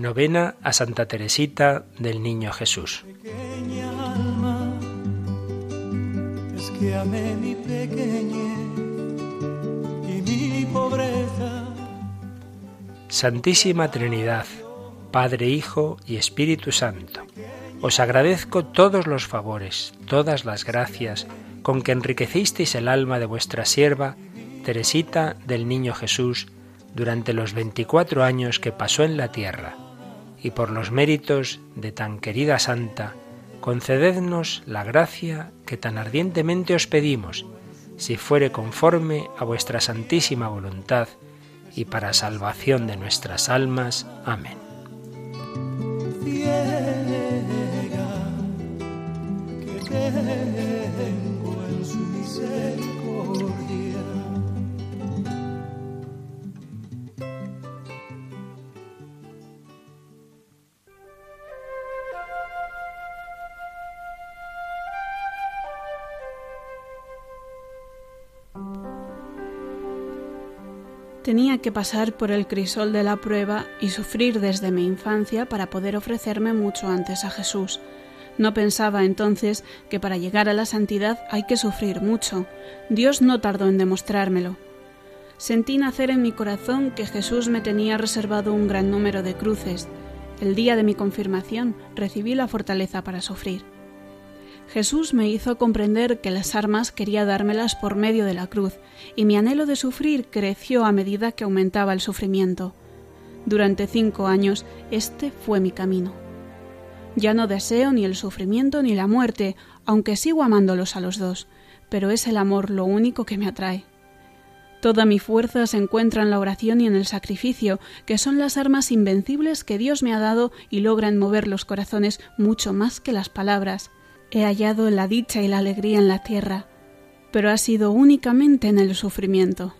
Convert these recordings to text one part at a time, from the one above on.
Novena a Santa Teresita del Niño Jesús. es que amé mi pequeñez y mi pobreza. Santísima Trinidad, Padre, Hijo y Espíritu Santo, os agradezco todos los favores, todas las gracias con que enriquecisteis el alma de vuestra sierva, Teresita del Niño Jesús, durante los veinticuatro años que pasó en la tierra, y por los méritos de tan querida santa, concedednos la gracia que tan ardientemente os pedimos, si fuere conforme a vuestra santísima voluntad, y para salvación de nuestras almas. Amén. Tenía que pasar por el crisol de la prueba y sufrir desde mi infancia para poder ofrecerme mucho antes a Jesús. No pensaba entonces que para llegar a la santidad hay que sufrir mucho. Dios no tardó en demostrármelo. Sentí nacer en mi corazón que Jesús me tenía reservado un gran número de cruces. El día de mi confirmación recibí la fortaleza para sufrir. Jesús me hizo comprender que las armas quería dármelas por medio de la cruz, y mi anhelo de sufrir creció a medida que aumentaba el sufrimiento. Durante cinco años este fue mi camino. Ya no deseo ni el sufrimiento ni la muerte, aunque sigo amándolos a los dos, pero es el amor lo único que me atrae. Toda mi fuerza se encuentra en la oración y en el sacrificio, que son las armas invencibles que Dios me ha dado y logran mover los corazones mucho más que las palabras. He hallado la dicha y la alegría en la tierra, pero ha sido únicamente en el sufrimiento.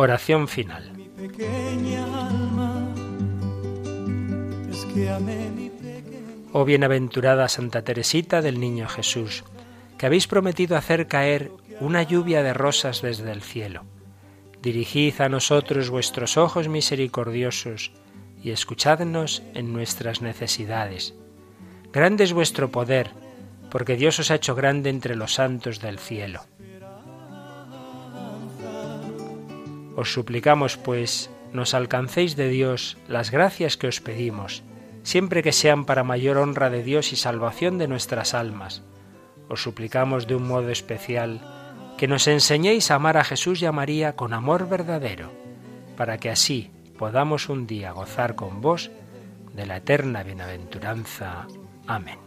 Oración final. Oh bienaventurada Santa Teresita del Niño Jesús, que habéis prometido hacer caer una lluvia de rosas desde el cielo. Dirigid a nosotros vuestros ojos misericordiosos y escuchadnos en nuestras necesidades. Grande es vuestro poder, porque Dios os ha hecho grande entre los santos del cielo. Os suplicamos, pues, nos alcancéis de Dios las gracias que os pedimos, siempre que sean para mayor honra de Dios y salvación de nuestras almas. Os suplicamos de un modo especial que nos enseñéis a amar a Jesús y a María con amor verdadero, para que así podamos un día gozar con vos de la eterna bienaventuranza. Amén.